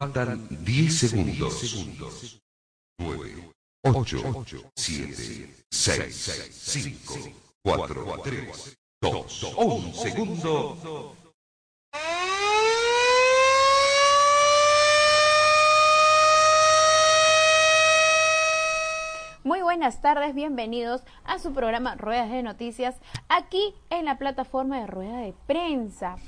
Faltan 10 segundos. 9, 8, 7, 6, 5, 4, 3, 2, 1 segundo. Muy buenas tardes, bienvenidos a su programa Ruedas de Noticias aquí en la plataforma de Rueda de Prensa.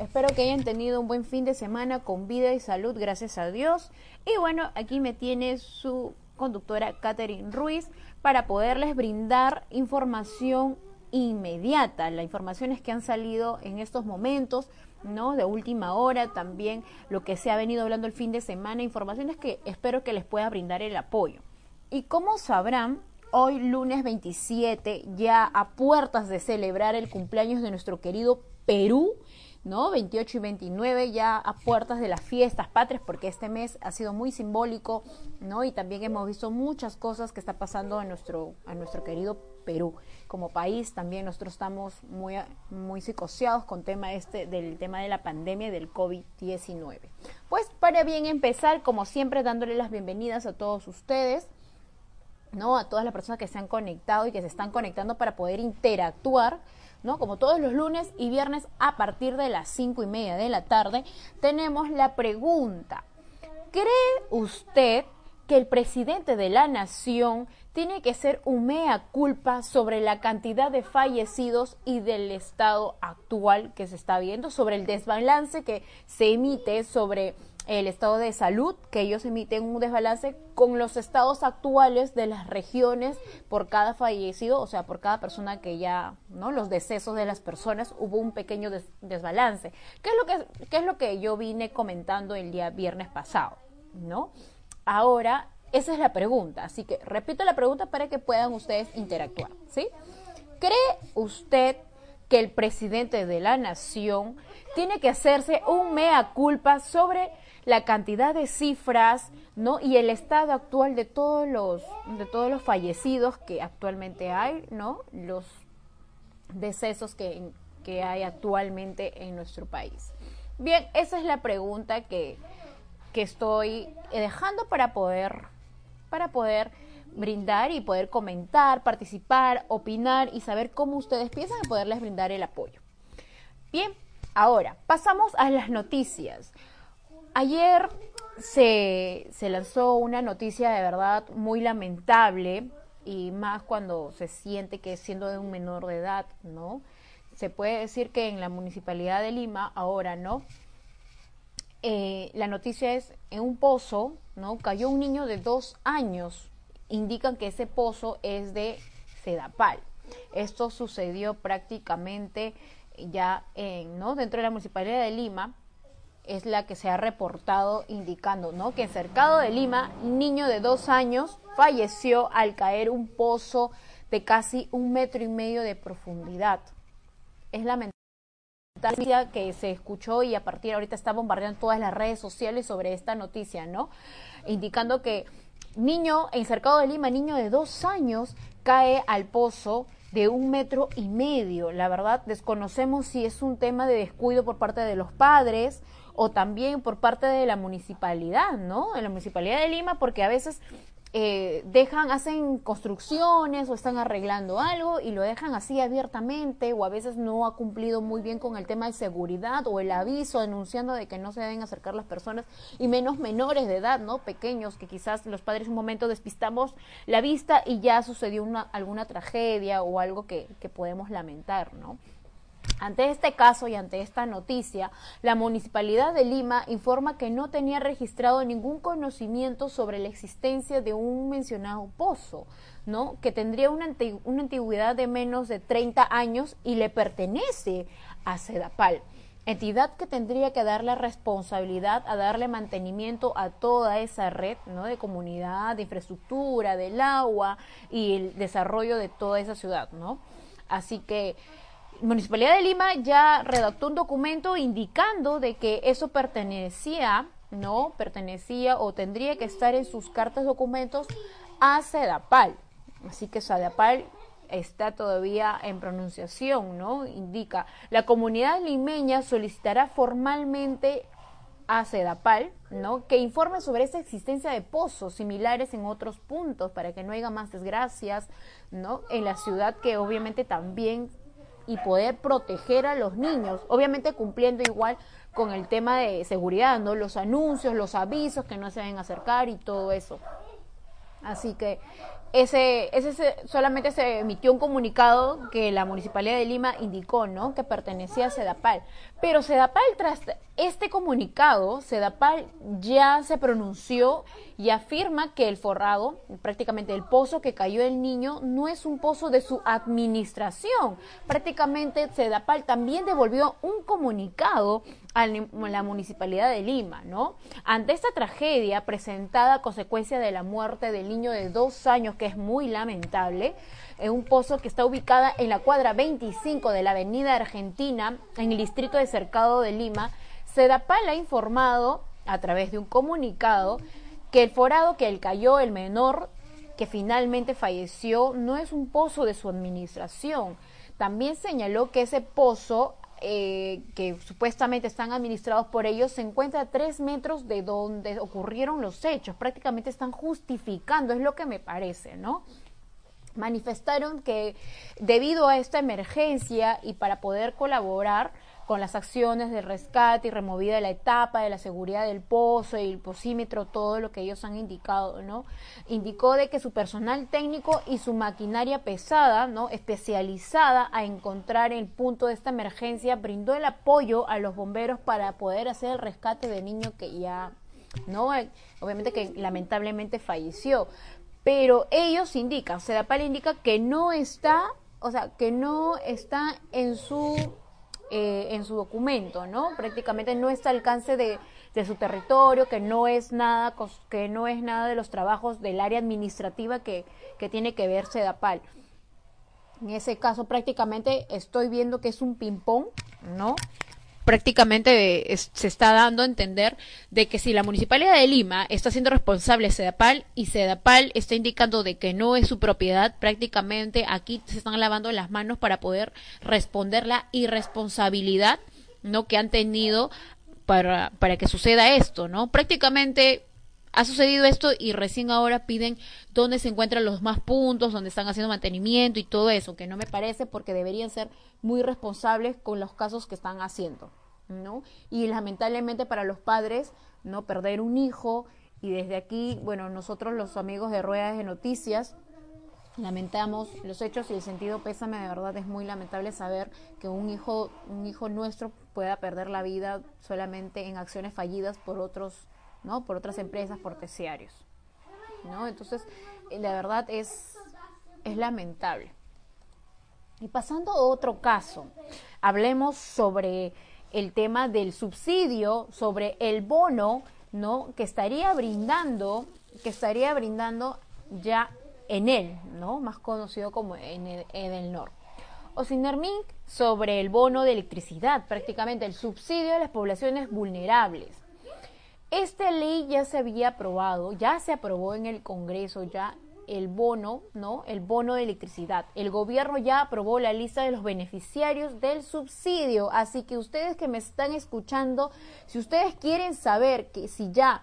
Espero que hayan tenido un buen fin de semana con vida y salud, gracias a Dios. Y bueno, aquí me tiene su conductora Catherine Ruiz para poderles brindar información inmediata, las informaciones que han salido en estos momentos, ¿no? De última hora, también lo que se ha venido hablando el fin de semana, informaciones que espero que les pueda brindar el apoyo. Y como sabrán, hoy lunes 27, ya a puertas de celebrar el cumpleaños de nuestro querido Perú, ¿no? 28 y 29 ya a puertas de las fiestas patrias, porque este mes ha sido muy simbólico, ¿no? Y también hemos visto muchas cosas que está pasando en nuestro, a nuestro querido Perú. Como país también nosotros estamos muy, muy psicoseados con tema este, del tema de la pandemia del COVID-19. Pues para bien empezar, como siempre, dándole las bienvenidas a todos ustedes. ¿no? A todas las personas que se han conectado y que se están conectando para poder interactuar ¿no? Como todos los lunes y viernes a partir de las cinco y media de la tarde, tenemos la pregunta. ¿Cree usted que el presidente de la nación tiene que ser un mea culpa sobre la cantidad de fallecidos y del estado actual que se está viendo, sobre el desbalance que se emite sobre el estado de salud, que ellos emiten un desbalance con los estados actuales de las regiones por cada fallecido, o sea, por cada persona que ya, ¿no? Los decesos de las personas, hubo un pequeño desbalance. ¿Qué es, lo que, ¿Qué es lo que yo vine comentando el día viernes pasado? ¿No? Ahora, esa es la pregunta, así que repito la pregunta para que puedan ustedes interactuar, ¿sí? ¿Cree usted que el presidente de la nación tiene que hacerse un mea culpa sobre la cantidad de cifras, ¿no? Y el estado actual de todos los de todos los fallecidos que actualmente hay, ¿no? Los decesos que, que hay actualmente en nuestro país. Bien, esa es la pregunta que, que estoy dejando para poder para poder brindar y poder comentar, participar, opinar y saber cómo ustedes piensan y poderles brindar el apoyo. Bien, ahora pasamos a las noticias. Ayer se, se lanzó una noticia de verdad muy lamentable y más cuando se siente que siendo de un menor de edad, ¿no? Se puede decir que en la municipalidad de Lima, ahora, ¿no? Eh, la noticia es en un pozo, ¿no? Cayó un niño de dos años. Indican que ese pozo es de Sedapal. Esto sucedió prácticamente ya en, ¿no? Dentro de la municipalidad de Lima es la que se ha reportado indicando, ¿no? Que en Cercado de Lima, niño de dos años falleció al caer un pozo de casi un metro y medio de profundidad. Es lamentable que se escuchó y a partir de ahorita está bombardeando todas las redes sociales sobre esta noticia, ¿no? Indicando que niño en Cercado de Lima, niño de dos años, cae al pozo de un metro y medio. La verdad, desconocemos si es un tema de descuido por parte de los padres o también por parte de la municipalidad, ¿no? De la municipalidad de Lima, porque a veces eh, dejan, hacen construcciones o están arreglando algo y lo dejan así abiertamente o a veces no ha cumplido muy bien con el tema de seguridad o el aviso anunciando de que no se deben acercar las personas y menos menores de edad, ¿no? Pequeños que quizás los padres un momento despistamos la vista y ya sucedió una, alguna tragedia o algo que, que podemos lamentar, ¿no? Ante este caso y ante esta noticia, la Municipalidad de Lima informa que no tenía registrado ningún conocimiento sobre la existencia de un mencionado pozo, ¿no? que tendría una, una antigüedad de menos de 30 años y le pertenece a Sedapal entidad que tendría que darle responsabilidad a darle mantenimiento a toda esa red ¿no? de comunidad, de infraestructura, del agua y el desarrollo de toda esa ciudad, ¿no? Así que Municipalidad de Lima ya redactó un documento indicando de que eso pertenecía, no, pertenecía o tendría que estar en sus cartas documentos a Sedapal. Así que Sedapal está todavía en pronunciación, ¿no? Indica, la comunidad limeña solicitará formalmente a Sedapal, ¿no? Que informe sobre esa existencia de pozos similares en otros puntos para que no haya más desgracias, ¿no? En la ciudad que obviamente también y poder proteger a los niños, obviamente cumpliendo igual con el tema de seguridad, ¿no? Los anuncios, los avisos que no se deben acercar y todo eso. Así que ese, ese, solamente se emitió un comunicado que la Municipalidad de Lima indicó, ¿no? Que pertenecía a Sedapal. Pero Sedapal, tras este comunicado, Sedapal ya se pronunció y afirma que el forrado, prácticamente el pozo que cayó el niño, no es un pozo de su administración. Prácticamente Sedapal también devolvió un comunicado a la Municipalidad de Lima, ¿no? Ante esta tragedia presentada a consecuencia de la muerte del niño de dos años, que es muy lamentable, en un pozo que está ubicada en la cuadra 25 de la Avenida Argentina, en el distrito de Cercado de Lima, Sedapal ha informado a través de un comunicado que el forado que el cayó el menor que finalmente falleció no es un pozo de su administración. También señaló que ese pozo eh, que supuestamente están administrados por ellos se encuentra a tres metros de donde ocurrieron los hechos. Prácticamente están justificando, es lo que me parece, ¿no? Manifestaron que debido a esta emergencia y para poder colaborar, con las acciones de rescate y removida de la etapa de la seguridad del pozo y el posímetro, todo lo que ellos han indicado, ¿no? Indicó de que su personal técnico y su maquinaria pesada, ¿no? Especializada a encontrar el punto de esta emergencia, brindó el apoyo a los bomberos para poder hacer el rescate del niño que ya, ¿no? Eh, obviamente que lamentablemente falleció. Pero ellos indican, Sedapal indica que no está, o sea, que no está en su eh, en su documento, ¿no? Prácticamente no está al alcance de, su territorio, que no es nada, que no es nada de los trabajos del área administrativa que, que tiene que ver Sedapal. En ese caso prácticamente estoy viendo que es un ping-pong, ¿no? Prácticamente se está dando a entender de que si la Municipalidad de Lima está siendo responsable Sedapal y Sedapal está indicando de que no es su propiedad, prácticamente aquí se están lavando las manos para poder responder la irresponsabilidad no que han tenido para, para que suceda esto, ¿no? Prácticamente ha sucedido esto y recién ahora piden dónde se encuentran los más puntos, dónde están haciendo mantenimiento y todo eso, que no me parece porque deberían ser muy responsables con los casos que están haciendo, ¿no? Y lamentablemente para los padres, ¿no? Perder un hijo y desde aquí, bueno, nosotros los amigos de Ruedas de Noticias, lamentamos los hechos y el sentido pésame de verdad es muy lamentable saber que un hijo un hijo nuestro pueda perder la vida solamente en acciones fallidas por otros ¿no? Por otras empresas, por terciarios, ¿no? Entonces, eh, la verdad es, es lamentable. Y pasando a otro caso, hablemos sobre el tema del subsidio, sobre el bono, ¿no? Que estaría brindando, que estaría brindando ya en él, ¿no? Más conocido como en el, en el norte. Osinermink sobre el bono de electricidad, prácticamente el subsidio a las poblaciones vulnerables. Esta ley ya se había aprobado, ya se aprobó en el Congreso, ya el bono, ¿no? El bono de electricidad. El gobierno ya aprobó la lista de los beneficiarios del subsidio. Así que ustedes que me están escuchando, si ustedes quieren saber que si ya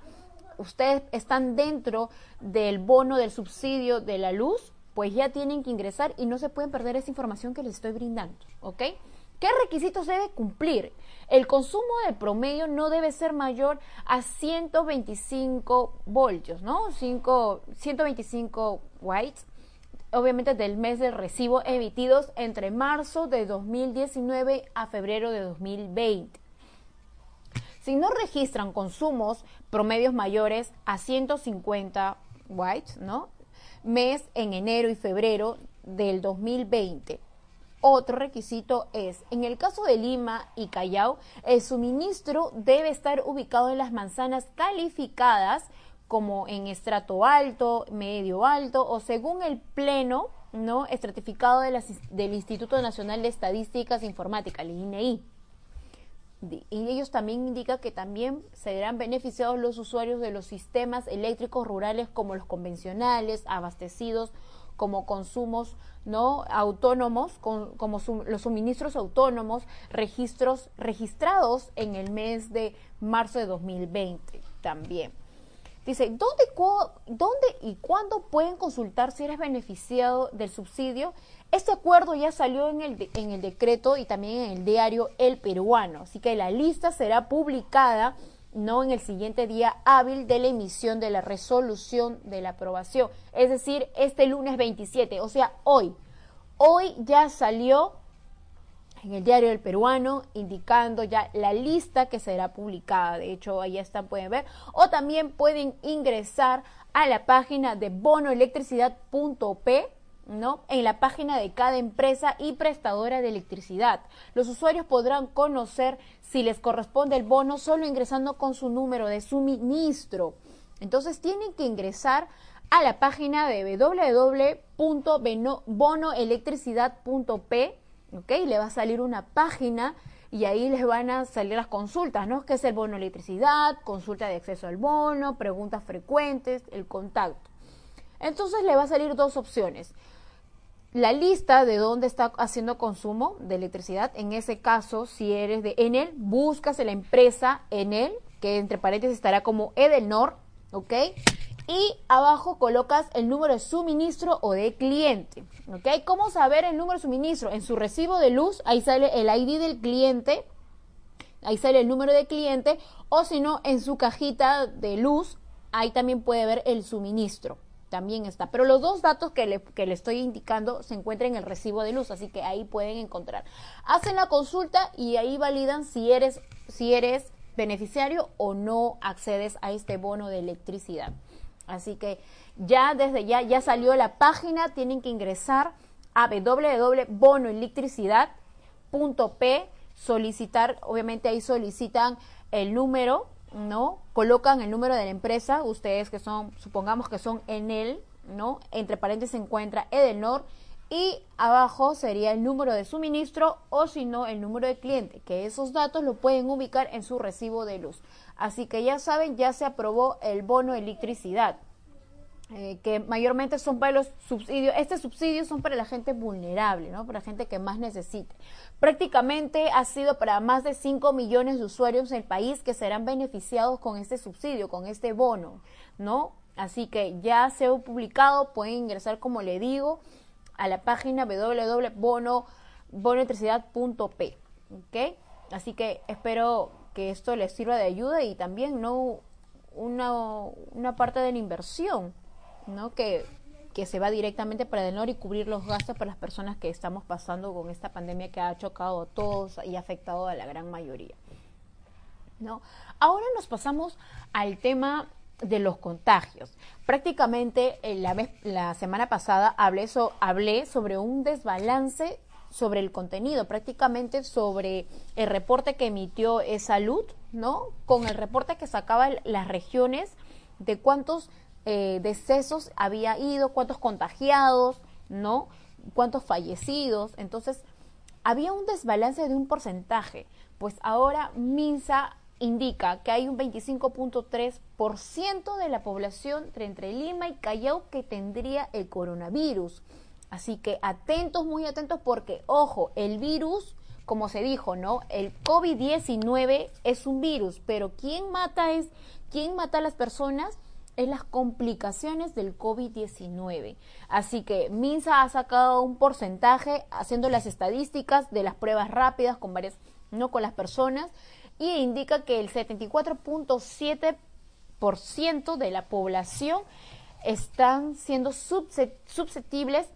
ustedes están dentro del bono del subsidio de la luz, pues ya tienen que ingresar y no se pueden perder esa información que les estoy brindando, ¿ok? ¿Qué requisitos debe cumplir? El consumo de promedio no debe ser mayor a 125 voltios, ¿no? 5, 125 watts, obviamente del mes del recibo emitidos entre marzo de 2019 a febrero de 2020. Si no registran consumos promedios mayores a 150 watts, ¿no? Mes en enero y febrero del 2020 otro requisito es, en el caso de Lima y Callao, el suministro debe estar ubicado en las manzanas calificadas como en estrato alto, medio alto o según el pleno no estratificado del Instituto Nacional de Estadísticas e Informática, el INEI. E y ellos también indican que también serán beneficiados los usuarios de los sistemas eléctricos rurales como los convencionales, abastecidos como consumos no autónomos, como los suministros autónomos, registros registrados en el mes de marzo de 2020 también. Dice, ¿dónde, ¿dónde y cuándo pueden consultar si eres beneficiado del subsidio? Este acuerdo ya salió en el, en el decreto y también en el diario El Peruano, así que la lista será publicada no en el siguiente día hábil de la emisión de la resolución de la aprobación, es decir, este lunes 27, o sea, hoy. Hoy ya salió en el diario El Peruano, indicando ya la lista que será publicada. De hecho, ahí están, pueden ver. O también pueden ingresar a la página de bonoelectricidad.p, ¿no? En la página de cada empresa y prestadora de electricidad. Los usuarios podrán conocer si les corresponde el bono solo ingresando con su número de suministro. Entonces tienen que ingresar a la página de www.bonoelectricidad.p ¿ok? Le va a salir una página y ahí les van a salir las consultas, ¿no? ¿Qué es el bono electricidad? Consulta de acceso al bono, preguntas frecuentes, el contacto. Entonces le va a salir dos opciones. La lista de dónde está haciendo consumo de electricidad, en ese caso, si eres de Enel, buscas la empresa Enel, que entre paréntesis estará como Edelnor, ¿ok? y abajo colocas el número de suministro o de cliente. ¿Ok? ¿Cómo saber el número de suministro? En su recibo de luz, ahí sale el ID del cliente, ahí sale el número de cliente, o si no, en su cajita de luz, ahí también puede ver el suministro. También está. Pero los dos datos que le, que le estoy indicando se encuentran en el recibo de luz, así que ahí pueden encontrar. Hacen la consulta y ahí validan si eres, si eres beneficiario o no accedes a este bono de electricidad. Así que ya desde ya, ya salió la página, tienen que ingresar a www.bonoelectricidad.p, solicitar, obviamente ahí solicitan el número, ¿no? Colocan el número de la empresa, ustedes que son, supongamos que son en él, ¿no? Entre paréntesis se encuentra Edenor y abajo sería el número de suministro o si no el número de cliente, que esos datos lo pueden ubicar en su recibo de luz. Así que ya saben, ya se aprobó el bono electricidad. Eh, que mayormente son para los subsidios, este subsidio son para la gente vulnerable, ¿no? Para la gente que más necesite. Prácticamente ha sido para más de 5 millones de usuarios en el país que serán beneficiados con este subsidio, con este bono, ¿no? Así que ya se ha publicado, pueden ingresar, como le digo, a la página www.bonoelectricidad.p, ¿ok? Así que espero que esto les sirva de ayuda y también no una, una parte de la inversión, ¿no? Que, que se va directamente para el NOR y cubrir los gastos para las personas que estamos pasando con esta pandemia que ha chocado a todos y afectado a la gran mayoría. ¿no? Ahora nos pasamos al tema de los contagios. Prácticamente eh, la, vez, la semana pasada hablé, sobre un desbalance sobre el contenido, prácticamente sobre el reporte que emitió Salud, ¿no? Con el reporte que sacaba las regiones de cuántos eh, decesos había ido, cuántos contagiados, ¿no? Cuántos fallecidos. Entonces, había un desbalance de un porcentaje. Pues ahora Minsa indica que hay un 25.3% de la población entre Lima y Callao que tendría el coronavirus. Así que atentos, muy atentos, porque, ojo, el virus, como se dijo, ¿no? El COVID-19 es un virus, pero ¿quién mata es, quién mata a las personas? Es las complicaciones del COVID-19. Así que Minsa ha sacado un porcentaje haciendo las estadísticas de las pruebas rápidas con varias, no con las personas, y indica que el 74.7% de la población están siendo susceptibles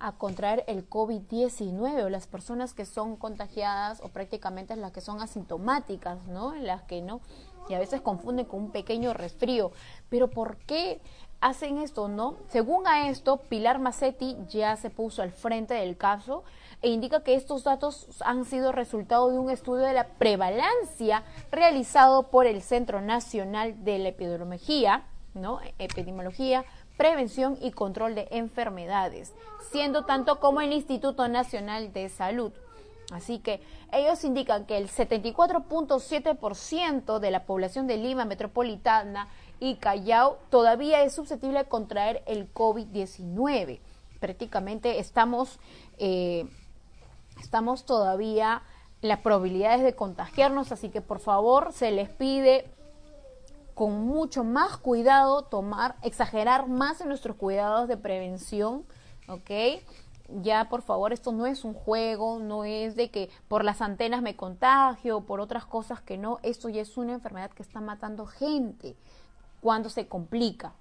a contraer el COVID-19 o las personas que son contagiadas o prácticamente las que son asintomáticas, ¿no? Las que no, y a veces confunden con un pequeño resfrío. Pero ¿por qué hacen esto, no? Según a esto, Pilar Macetti ya se puso al frente del caso e indica que estos datos han sido resultado de un estudio de la prevalencia realizado por el Centro Nacional de la Epidemiología, ¿no? Epidemiología, Prevención y Control de Enfermedades, siendo tanto como el Instituto Nacional de Salud. Así que ellos indican que el 74.7% de la población de Lima metropolitana y Callao todavía es susceptible de contraer el COVID-19. Prácticamente estamos, eh, estamos todavía las probabilidades de contagiarnos, así que por favor se les pide con mucho más cuidado tomar, exagerar más en nuestros cuidados de prevención, ¿ok? Ya, por favor, esto no es un juego, no es de que por las antenas me contagio, por otras cosas que no, esto ya es una enfermedad que está matando gente cuando se complica,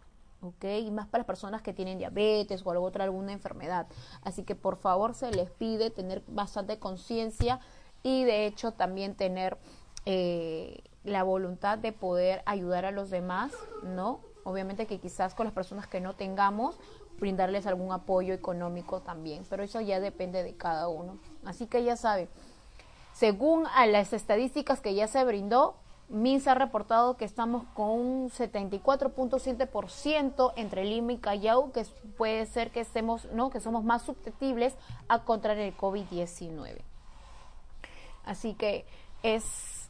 ¿ok? Y más para las personas que tienen diabetes o otra alguna enfermedad. Así que por favor se les pide tener bastante conciencia y de hecho también tener eh, la voluntad de poder ayudar a los demás, ¿no? Obviamente que quizás con las personas que no tengamos, brindarles algún apoyo económico también, pero eso ya depende de cada uno. Así que ya saben, según a las estadísticas que ya se brindó, MINSA ha reportado que estamos con un 74.7% entre Lima y Callao, que puede ser que estemos, ¿no? que somos más susceptibles a contraer el COVID-19. Así que es,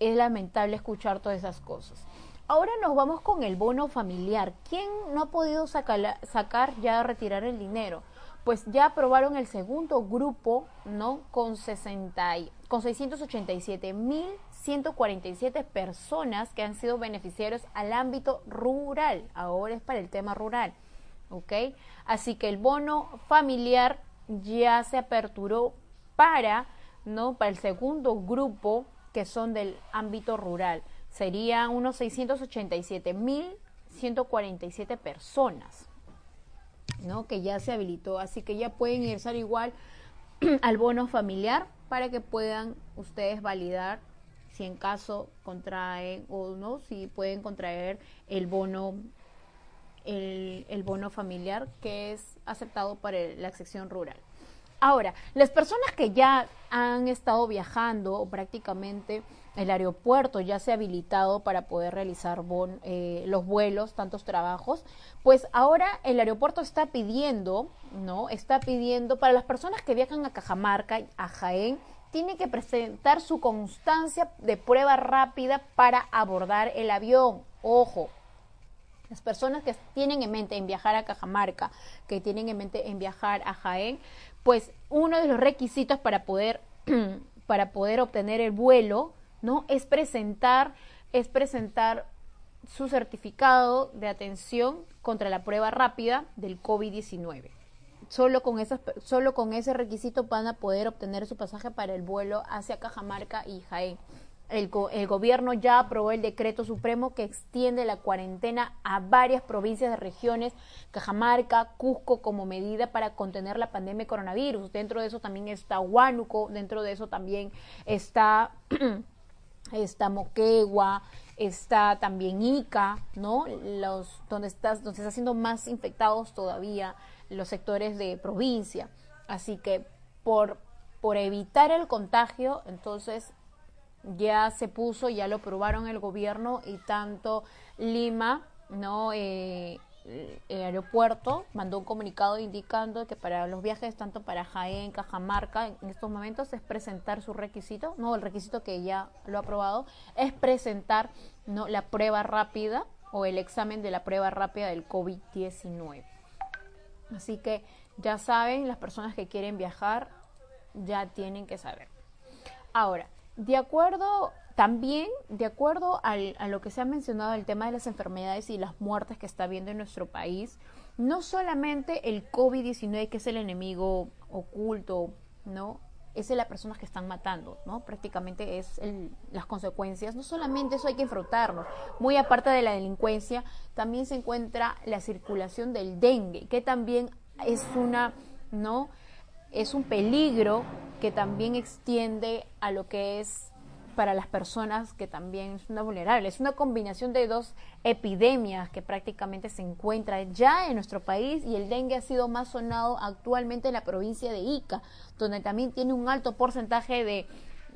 es lamentable escuchar todas esas cosas. Ahora nos vamos con el bono familiar. ¿Quién no ha podido sacar, sacar ya retirar el dinero? Pues ya aprobaron el segundo grupo, ¿no? Con 60 con 687.147 personas que han sido beneficiarios al ámbito rural. Ahora es para el tema rural, ¿ok? Así que el bono familiar ya se aperturó para ¿no? Para el segundo grupo, que son del ámbito rural, serían unos 687.147 personas, ¿no? Que ya se habilitó, así que ya pueden ingresar igual al bono familiar para que puedan ustedes validar si en caso contraen o no, si pueden contraer el bono el, bono familiar que es aceptado para la sección rural. Ahora, las personas que ya han estado viajando o prácticamente el aeropuerto ya se ha habilitado para poder realizar eh, los vuelos, tantos trabajos, pues ahora el aeropuerto está pidiendo, ¿no? Está pidiendo para las personas que viajan a Cajamarca, a Jaén, tiene que presentar su constancia de prueba rápida para abordar el avión. Ojo, las personas que tienen en mente en viajar a Cajamarca, que tienen en mente en viajar a Jaén, pues uno de los requisitos para poder, para poder obtener el vuelo, ¿no? Es presentar, es presentar su certificado de atención contra la prueba rápida del COVID-19. Solo con, esas, solo con ese requisito van a poder obtener su pasaje para el vuelo hacia Cajamarca y Jaén. El, gobierno ya aprobó el decreto supremo que extiende la cuarentena a varias provincias de regiones, Cajamarca, Cusco, como medida para contener la pandemia de coronavirus. Dentro de eso también está Huánuco, dentro de eso también está, está Moquegua, está también Ica, ¿no? Los, donde, estás, donde está haciendo más infectados todavía los sectores de provincia. Así que por, por evitar el contagio, entonces ya se puso, ya lo probaron el gobierno y tanto Lima, ¿no? Eh, el aeropuerto mandó un comunicado indicando que para los viajes tanto para Jaén, Cajamarca, en estos momentos es presentar su requisito, no, el requisito que ya lo ha aprobado, es presentar no la prueba rápida o el examen de la prueba rápida del COVID-19. Así que ya saben, las personas que quieren viajar ya tienen que saber. Ahora, de acuerdo también, de acuerdo a lo que se ha mencionado, el tema de las enfermedades y las muertes que está habiendo en nuestro país, no solamente el COVID-19, que es el enemigo oculto, ¿no? Es de las personas que están matando, ¿no? Prácticamente es las consecuencias. No solamente eso hay que enfrentarnos. Muy aparte de la delincuencia, también se encuentra la circulación del dengue, que también es una, ¿no? Es un peligro que también extiende a lo que es para las personas que también son vulnerables. Es una combinación de dos epidemias que prácticamente se encuentran ya en nuestro país y el dengue ha sido más sonado actualmente en la provincia de Ica, donde también tiene un alto porcentaje de,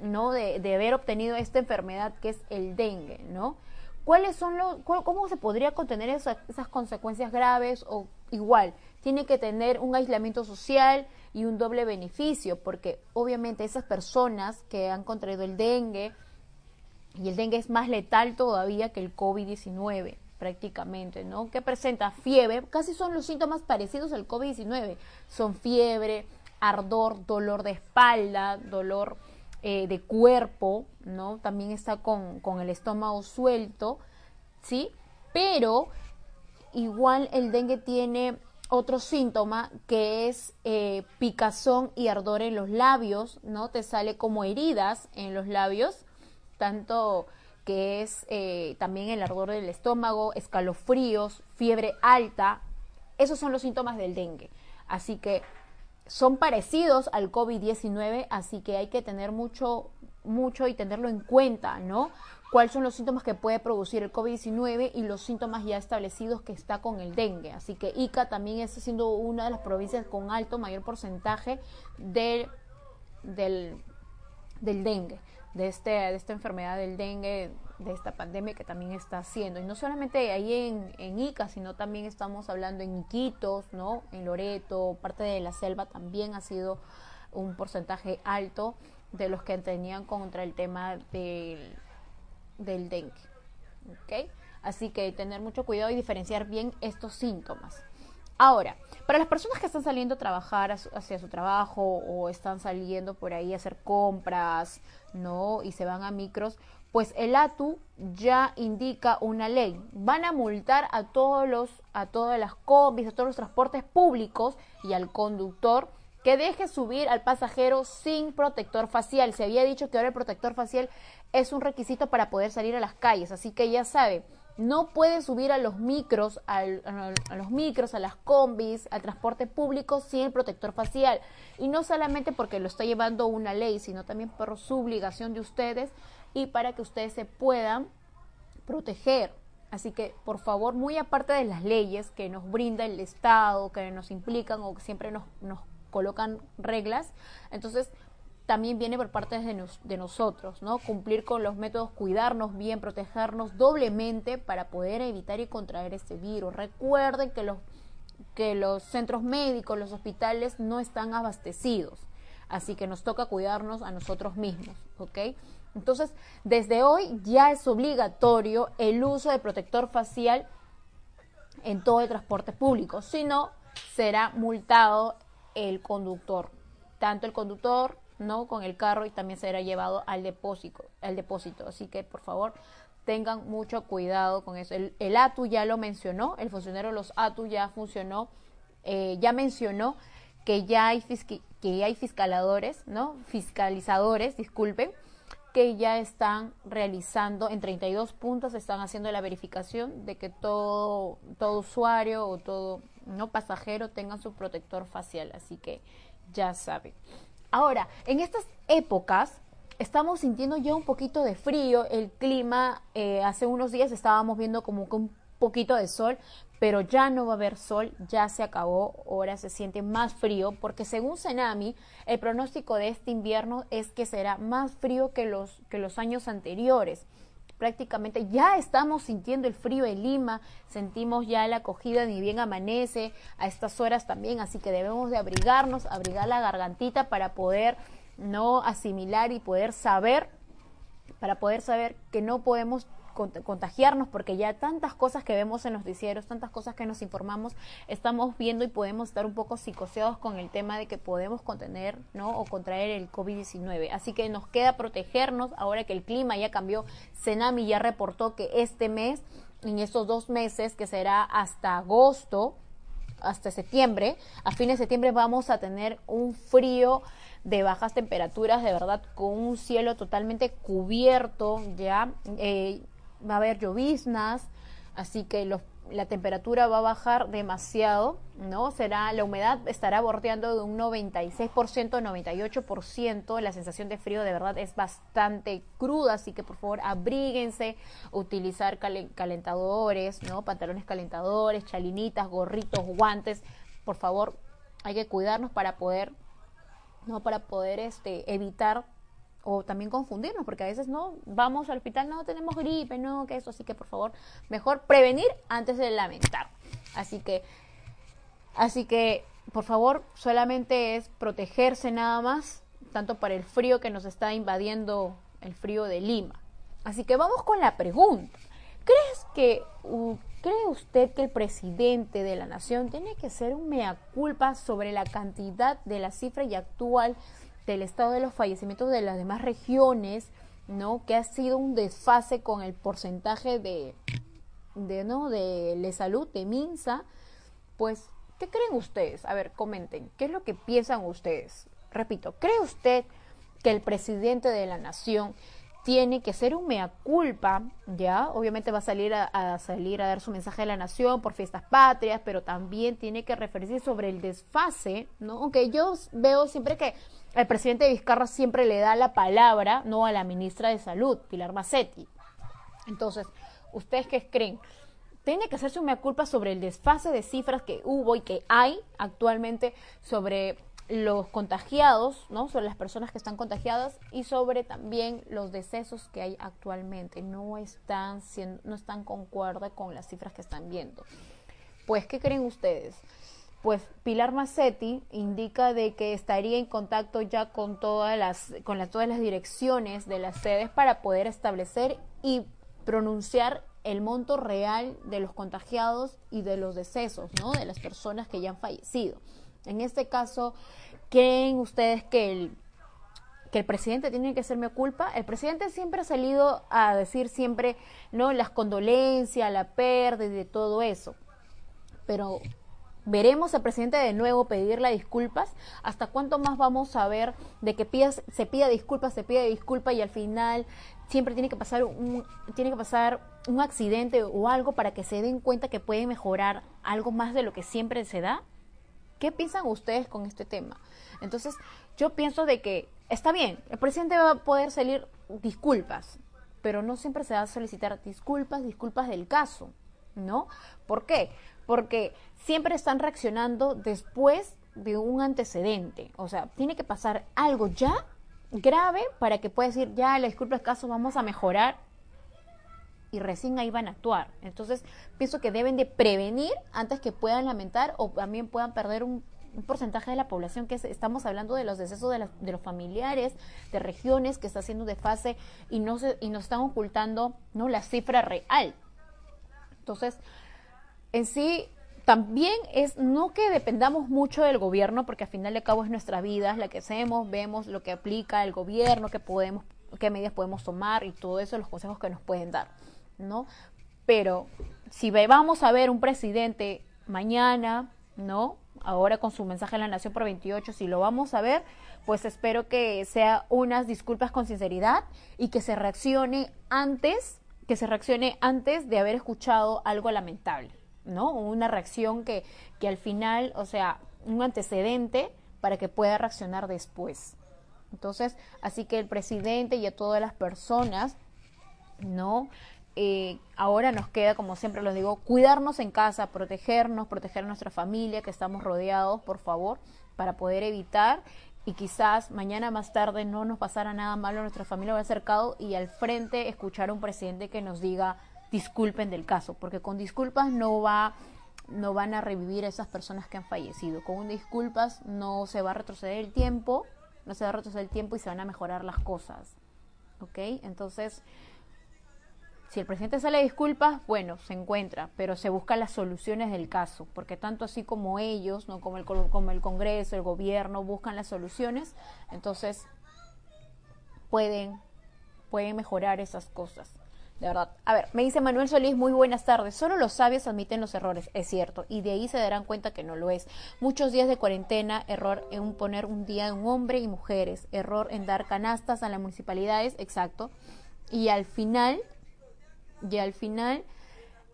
¿no? de, haber obtenido esta enfermedad que es el dengue, ¿no? ¿Cuáles son los, ¿Cómo se podría contener esas consecuencias graves o igual? Tiene que tener un aislamiento social, y un doble beneficio, porque obviamente esas personas que han contraído el dengue, y el dengue es más letal todavía que el COVID-19 prácticamente, ¿no? Que presenta fiebre, casi son los síntomas parecidos al COVID-19, son fiebre, ardor, dolor de espalda, dolor eh, de cuerpo, ¿no? También está con, con el estómago suelto, ¿sí? Pero igual el dengue tiene otro síntoma que es eh, picazón y ardor en los labios, ¿no? Te sale como heridas en los labios, tanto que es eh, también el ardor del estómago, escalofríos, fiebre alta. Esos son los síntomas del dengue. Así que son parecidos al COVID-19, así que hay que tener mucho, mucho y tenerlo en cuenta, ¿no? Cuáles son los síntomas que puede producir el COVID-19 y los síntomas ya establecidos que está con el dengue. Así que Ica también está siendo una de las provincias con alto, mayor porcentaje del, del dengue de, este, de esta enfermedad del dengue, de esta pandemia que también está haciendo. Y no solamente ahí en, en Ica, sino también estamos hablando en Iquitos, ¿no? en Loreto, parte de la selva también ha sido un porcentaje alto de los que tenían contra el tema del, del dengue. ¿okay? Así que tener mucho cuidado y diferenciar bien estos síntomas. Ahora, para las personas que están saliendo a trabajar hacia su trabajo o están saliendo por ahí a hacer compras, ¿no? Y se van a micros, pues el ATU ya indica una ley. Van a multar a todos los, a todas las combis, a todos los transportes públicos y al conductor que deje subir al pasajero sin protector facial. Se había dicho que ahora el protector facial es un requisito para poder salir a las calles, así que ya sabe, no puede subir a los micros, a los micros, a las combis, al transporte público sin el protector facial. Y no solamente porque lo está llevando una ley, sino también por su obligación de ustedes y para que ustedes se puedan proteger. Así que, por favor, muy aparte de las leyes que nos brinda el Estado, que nos implican o que siempre nos, nos colocan reglas, entonces también viene por parte de, nosotros, ¿no? Cumplir con los métodos, cuidarnos bien, protegernos doblemente para poder evitar y contraer este virus. Recuerden que los, que los centros médicos, los hospitales no están abastecidos, así que nos toca cuidarnos a nosotros mismos, ¿ok? Entonces, desde hoy ya es obligatorio el uso de protector facial en todo el transporte público, si no, será multado el conductor, tanto el conductor no con el carro y también será llevado al depósito, al depósito. Así que por favor tengan mucho cuidado con eso. El, ATU ya lo mencionó, el funcionario de los ATU ya funcionó, eh, ya mencionó que ya hay que hay fiscaladores, ¿no? Fiscalizadores, disculpen, que ya están realizando en 32 puntos están haciendo la verificación de que todo todo usuario o todo no pasajero tenga su protector facial, así que ya saben. Ahora, en estas épocas estamos sintiendo ya un poquito de frío, el clima, eh, hace unos días estábamos viendo como que un poquito de sol, pero ya no va a haber sol, ya se acabó, ahora se siente más frío, porque según Senami, el pronóstico de este invierno es que será más frío que los, que los años anteriores prácticamente ya estamos sintiendo el frío en Lima, sentimos ya la acogida ni bien amanece a estas horas también, así que debemos de abrigarnos, abrigar la gargantita para poder no asimilar y poder saber, para poder saber que no podemos contagiarnos porque ya tantas cosas que vemos en los noticieros, tantas cosas que nos informamos, estamos viendo y podemos estar un poco psicoseados con el tema de que podemos contener, ¿no? O contraer el COVID-19. Así que nos queda protegernos ahora que el clima ya cambió. Senami ya reportó que este mes, en estos dos meses, que será hasta agosto, hasta septiembre, a fines de septiembre vamos a tener un frío de bajas temperaturas, de verdad, con un cielo totalmente cubierto ya. Eh, va a haber lloviznas, así que la temperatura va a bajar demasiado, ¿no? Será, la humedad estará bordeando de un 96%, 98%, la sensación de frío de verdad es bastante cruda, así que por favor abríguense, utilizar calentadores, ¿no? Pantalones calentadores, chalinitas, gorritos, guantes, por favor, hay que cuidarnos para poder, ¿no? Para poder este, evitar o también confundirnos, porque a veces no vamos al hospital, no tenemos gripe, no, que eso, así que por favor, mejor prevenir antes de lamentar. Así que, así que por favor, solamente es protegerse nada más, tanto para el frío que nos está invadiendo el frío de Lima. Así que vamos con la pregunta. ¿Crees que cree usted que el presidente de la nación tiene que hacer un mea culpa sobre la cantidad de la cifra y actual del estado de los fallecimientos de las demás regiones, ¿no? Que ha sido un desfase con el porcentaje de de no de, salud de Minsa, pues ¿qué creen ustedes? A ver, comenten, ¿qué es lo que piensan ustedes? Repito, ¿cree usted que el presidente de la nación tiene que ser un mea culpa, ya, obviamente va a salir a, salir a dar su mensaje a la nación por fiestas patrias, pero también tiene que referirse sobre el desfase, ¿no? Aunque yo veo siempre que el presidente de Vizcarra siempre le da la palabra, no a la ministra de Salud, Pilar Macetti. Entonces, ¿ustedes qué creen? Tiene que hacerse un mea culpa sobre el desfase de cifras que hubo y que hay actualmente sobre los contagiados, ¿no? Sobre las personas que están contagiadas y sobre también los decesos que hay actualmente. No están, siendo, no están concuerda con las cifras que están viendo. Pues, ¿qué creen ustedes? Pues Pilar Macetti indica de que estaría en contacto ya con todas las, con todas las direcciones de las sedes para poder establecer y pronunciar el monto real de los contagiados y de los decesos, ¿no? De las personas que ya han fallecido. En este caso, ¿creen ustedes que el, que el presidente tiene que hacerme culpa? El presidente siempre ha salido a decir siempre, ¿no? Las condolencias, la pérdida y todo eso. Pero veremos al presidente de nuevo pedirle disculpas. ¿Hasta cuánto más vamos a ver de que se pida disculpas, se pida disculpas y al final siempre tiene que pasar un, tiene que pasar un accidente o algo para que se den cuenta que puede mejorar algo más de lo que siempre se da? ¿Qué piensan ustedes con este tema? Entonces, yo pienso de que está bien, el presidente va a poder salir disculpas, pero no siempre se va a solicitar disculpas, disculpas del caso, ¿no? ¿Por qué? Porque siempre están reaccionando después de un antecedente. O sea, tiene que pasar algo ya grave para que pueda decir, ya, la disculpa del caso, vamos a mejorar y recién ahí van a actuar. Entonces, pienso que deben de prevenir antes que puedan lamentar o también puedan perder un, porcentaje de la población que estamos hablando de los decesos de, de, los familiares de regiones que está haciendo desfase y no se, y nos están ocultando no la cifra real. Entonces, en sí también es no que dependamos mucho del gobierno, porque al final de cabo es nuestra vida, la que hacemos, vemos lo que aplica el gobierno, que podemos, qué medidas podemos tomar y todo eso, los consejos que nos pueden dar. ¿no? Pero si vamos a ver un presidente mañana, ¿no? Ahora con su mensaje a la Nación por 28, si lo vamos a ver, pues espero que sea unas disculpas con sinceridad y que se reaccione antes, que se reaccione antes de haber escuchado algo lamentable, ¿no? Una reacción que, que al final, o sea, un antecedente para que pueda reaccionar después. Entonces, así que el presidente y a todas las personas, ¿no? Eh, ahora nos queda, como siempre lo digo, cuidarnos en casa, protegernos, proteger a nuestra familia, que estamos rodeados, por favor, para poder evitar y quizás mañana más tarde no nos pasara nada malo, nuestra familia va acercado y al frente escuchar a un presidente que nos diga disculpen del caso, porque con disculpas no va no van a revivir a esas personas que han fallecido. Con disculpas no se va a retroceder el tiempo, no se va a retroceder el tiempo y se van a mejorar las cosas. ¿Ok? Entonces, si el presidente sale a disculpas, bueno, se encuentra, pero se buscan las soluciones del caso, porque tanto así como ellos, no como el, como el Congreso, el gobierno, buscan las soluciones, entonces pueden, pueden mejorar esas cosas. De verdad. A ver, me dice Manuel Solís, muy buenas tardes. Solo los sabios admiten los errores, es cierto, y de ahí se darán cuenta que no lo es. Muchos días de cuarentena, error en poner un día de un hombre y mujeres, error en dar canastas a las municipalidades, exacto. Y al final y al final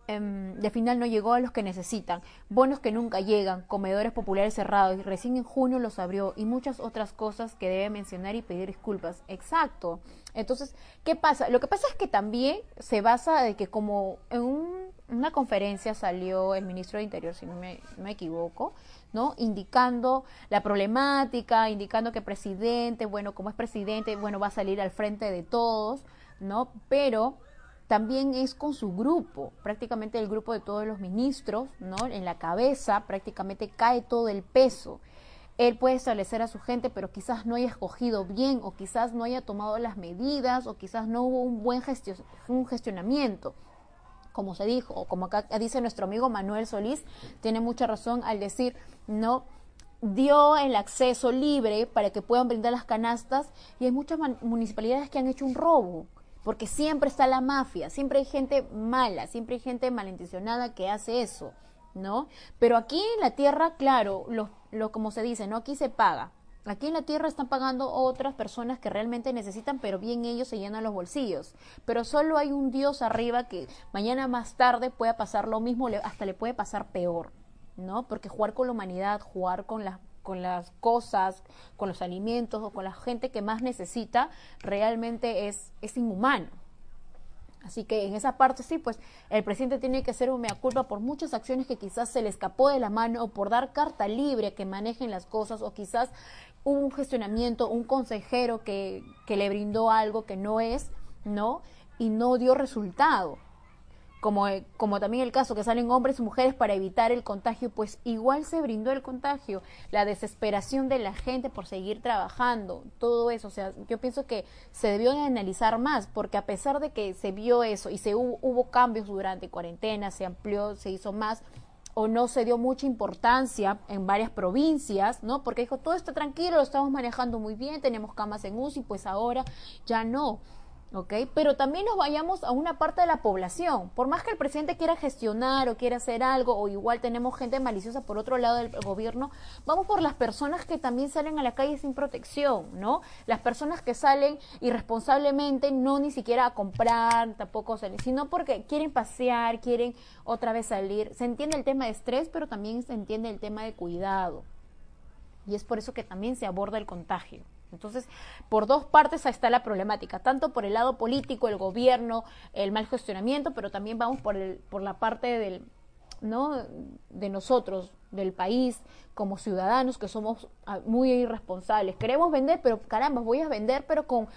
eh, de final no llegó a los que necesitan, bonos que nunca llegan, comedores populares cerrados y recién en junio los abrió y muchas otras cosas que debe mencionar y pedir disculpas. Exacto. Entonces, ¿qué pasa? Lo que pasa es que también se basa de que como en una conferencia salió el ministro de Interior, si no me, me equivoco, ¿no? Indicando la problemática, indicando que presidente, bueno, como es presidente, bueno, va a salir al frente de todos, ¿no? Pero también es con su grupo, prácticamente el grupo de todos los ministros, ¿no? En la cabeza prácticamente cae todo el peso. Él puede establecer a su gente, pero quizás no haya escogido bien, o quizás no haya tomado las medidas, o quizás no hubo un buen un gestionamiento. Como se dijo, o como acá dice nuestro amigo Manuel Solís, tiene mucha razón al decir, no, dio el acceso libre para que puedan brindar las canastas y hay muchas municipalidades que han hecho un robo, porque siempre está la mafia, siempre hay gente mala, siempre hay gente malintencionada que hace eso, ¿no? Pero aquí en la tierra, claro, lo, lo como se dice, ¿no? Aquí se paga. Aquí en la tierra están pagando otras personas que realmente necesitan, pero bien ellos se llenan los bolsillos. Pero solo hay un Dios arriba que mañana más tarde pueda pasar lo mismo, hasta le puede pasar peor, ¿no? Porque jugar con la humanidad, jugar con las con las cosas, con los alimentos o con la gente que más necesita, realmente es, es inhumano. Así que en esa parte sí, pues el presidente tiene que hacer un mea culpa por muchas acciones que quizás se le escapó de la mano o por dar carta libre que manejen las cosas o quizás un gestionamiento, un consejero que, que le brindó algo que no es, ¿no? Y no dio resultado. Como, como, también el caso que salen hombres y mujeres para evitar el contagio, pues igual se brindó el contagio, la desesperación de la gente por seguir trabajando, todo eso, o sea, yo pienso que se debió de analizar más, porque a pesar de que se vio eso y se hubo, hubo cambios durante cuarentena, se amplió, se hizo más, o no se dio mucha importancia en varias provincias, ¿no? Porque dijo, todo está tranquilo, lo estamos manejando muy bien, tenemos camas en UCI, pues ahora ya no. ¿Ok? Pero también nos vayamos a una parte de la población. Por más que el presidente quiera gestionar o quiera hacer algo, o igual tenemos gente maliciosa por otro lado del gobierno, vamos por las personas que también salen a la calle sin protección, ¿no? Las personas que salen irresponsablemente, no ni siquiera a comprar, tampoco salen, sino porque quieren pasear, quieren otra vez salir. Se entiende el tema de estrés, pero también se entiende el tema de cuidado. Y es por eso que también se aborda el contagio. Entonces, por dos partes está la problemática, tanto por el lado político, el gobierno, el mal gestionamiento, pero también vamos por, el, por la parte del, ¿no? de nosotros, del país, como ciudadanos que somos ah, muy irresponsables. Queremos vender, pero caramba, voy a vender, pero con,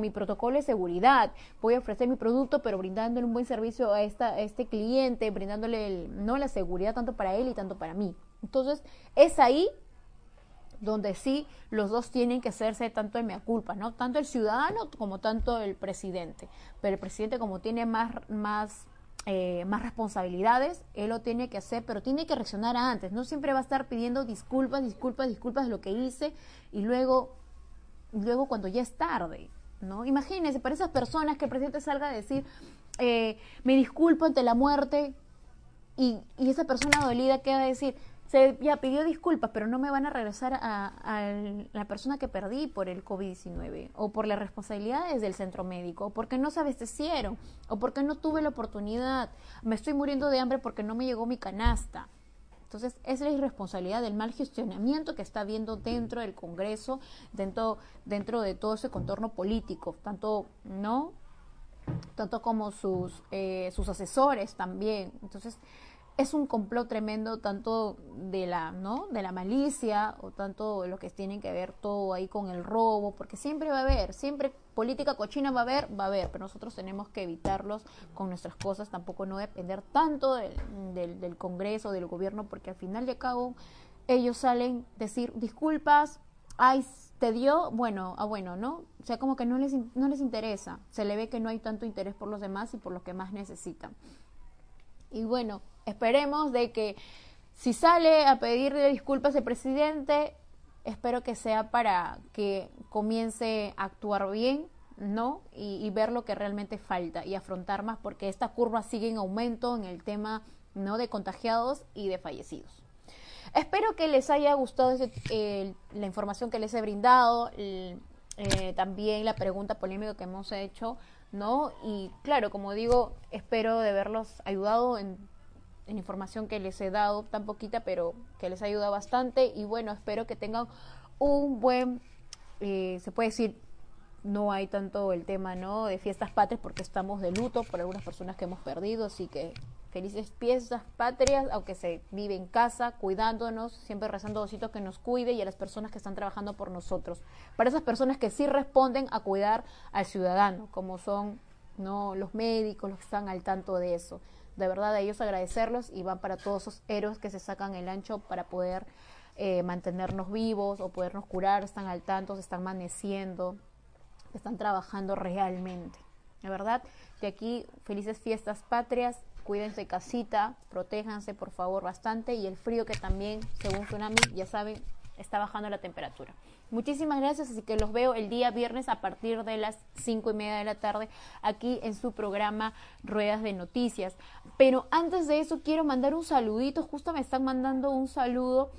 mi protocolo de seguridad. Voy a ofrecer mi producto, pero brindándole un buen servicio a, esta, este cliente, brindándole no la seguridad tanto para él y tanto para mí. Entonces, es ahí donde sí los dos tienen que hacerse tanto el mea culpa, ¿no? Tanto el ciudadano como tanto el presidente. Pero el presidente como tiene más, más, eh, más responsabilidades, él lo tiene que hacer, pero tiene que reaccionar antes. No siempre va a estar pidiendo disculpas, disculpas, disculpas de lo que hice y luego, luego cuando ya es tarde, ¿no? Imagínense, para esas personas que el presidente salga a decir, eh, me disculpo ante la muerte y, y esa persona dolida queda a decir, se ya pidió disculpas, pero no me van a regresar a, la persona que perdí por el COVID-19 o por las responsabilidades del centro médico o porque no se abastecieron o porque no tuve la oportunidad. Me estoy muriendo de hambre porque no me llegó mi canasta. Entonces, es la irresponsabilidad del mal gestionamiento que está habiendo dentro del Congreso, dentro, dentro de todo ese contorno político, tanto, ¿no? Tanto como sus, eh, sus asesores también. Entonces, es un complot tremendo tanto de la no de la malicia o tanto de lo que tienen que ver todo ahí con el robo porque siempre va a haber siempre política cochina va a haber va a haber pero nosotros tenemos que evitarlos con nuestras cosas tampoco no depender tanto del, del, del Congreso del gobierno porque al final de cabo ellos salen decir disculpas ay te dio bueno ah bueno no o sea como que no les no les interesa se le ve que no hay tanto interés por los demás y por lo que más necesitan y bueno esperemos de que si sale a pedirle disculpas al presidente, espero que sea para que comience a actuar bien, ¿no? Y, ver lo que realmente falta y afrontar más, porque esta curva sigue en aumento en el tema, ¿no? De contagiados y de fallecidos. Espero que les haya gustado la información que les he brindado, eh, también la pregunta polémica que hemos hecho, ¿no? Y claro, como digo, espero de verlos ayudado en en información que les he dado, tan poquita, pero que les ayuda bastante. Y bueno, espero que tengan un buen, eh, se puede decir, no hay tanto el tema ¿no? de fiestas patrias porque estamos de luto por algunas personas que hemos perdido, así que felices fiestas patrias, aunque se vive en casa, cuidándonos, siempre rezando a que nos cuide y a las personas que están trabajando por nosotros. Para esas personas que sí responden a cuidar al ciudadano, como son ¿no? Los médicos, los que están al tanto de eso. De verdad, a ellos agradecerlos y van para todos esos héroes que se sacan el ancho para poder eh, mantenernos vivos o podernos curar, están al tanto, se están amaneciendo, están trabajando realmente. De verdad, de aquí, felices fiestas patrias, cuídense casita, protéjanse por favor bastante y el frío que también, según Tsunami, ya saben, está bajando la temperatura. Muchísimas gracias, así que los veo el día viernes a partir de las cinco y media de la tarde aquí en su programa Ruedas de Noticias. Pero antes de eso quiero mandar un saludito, justo me están mandando un saludo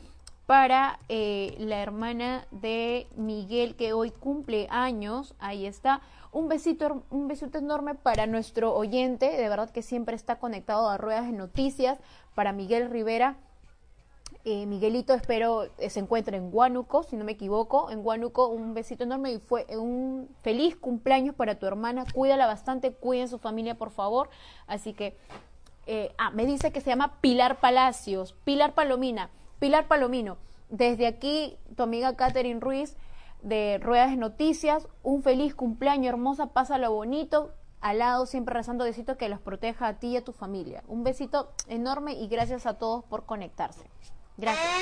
para eh, la hermana de Miguel que hoy cumple años, ahí está. Un besito, un besito enorme para nuestro oyente, de verdad que siempre está conectado a Ruedas de Noticias, para Miguel Rivera eh, Miguelito, espero eh, se encuentre en Huánuco, si no me equivoco. En Huánuco, un besito enorme y fue un feliz cumpleaños para tu hermana. Cuídala bastante, cuiden su familia, por favor. Así que, eh, ah, me dice que se llama Pilar Palacios, Pilar Palomina, Pilar Palomino. Desde aquí, tu amiga Catherine Ruiz de Ruedas de Noticias, un feliz cumpleaños, hermosa, pásalo bonito, al lado siempre rezando besito que los proteja a ti y a tu familia. Un besito enorme y gracias a todos por conectarse. Gracias.